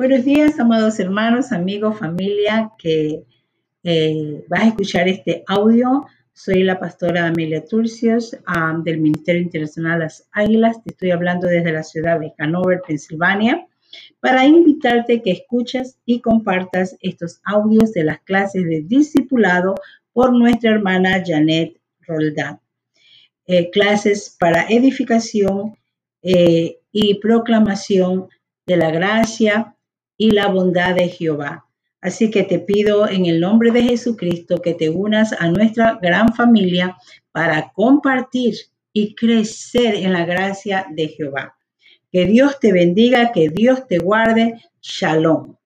buenos días, amados hermanos, amigos, familia que eh, vas a escuchar este audio. Soy la pastora Amelia Turcios del Ministerio Internacional Las Águilas. Te estoy hablando desde la ciudad de Hanover, Pensilvania, para invitarte que escuches y compartas estos audios de las clases de discipulado por nuestra hermana Janet Roldán. Eh, clases para edificación eh, y proclamación de la gracia y la bondad de Jehová. Así que te pido en el nombre de Jesucristo que te unas a nuestra gran familia para compartir y crecer en la gracia de Jehová. Que Dios te bendiga, que Dios te guarde. Shalom.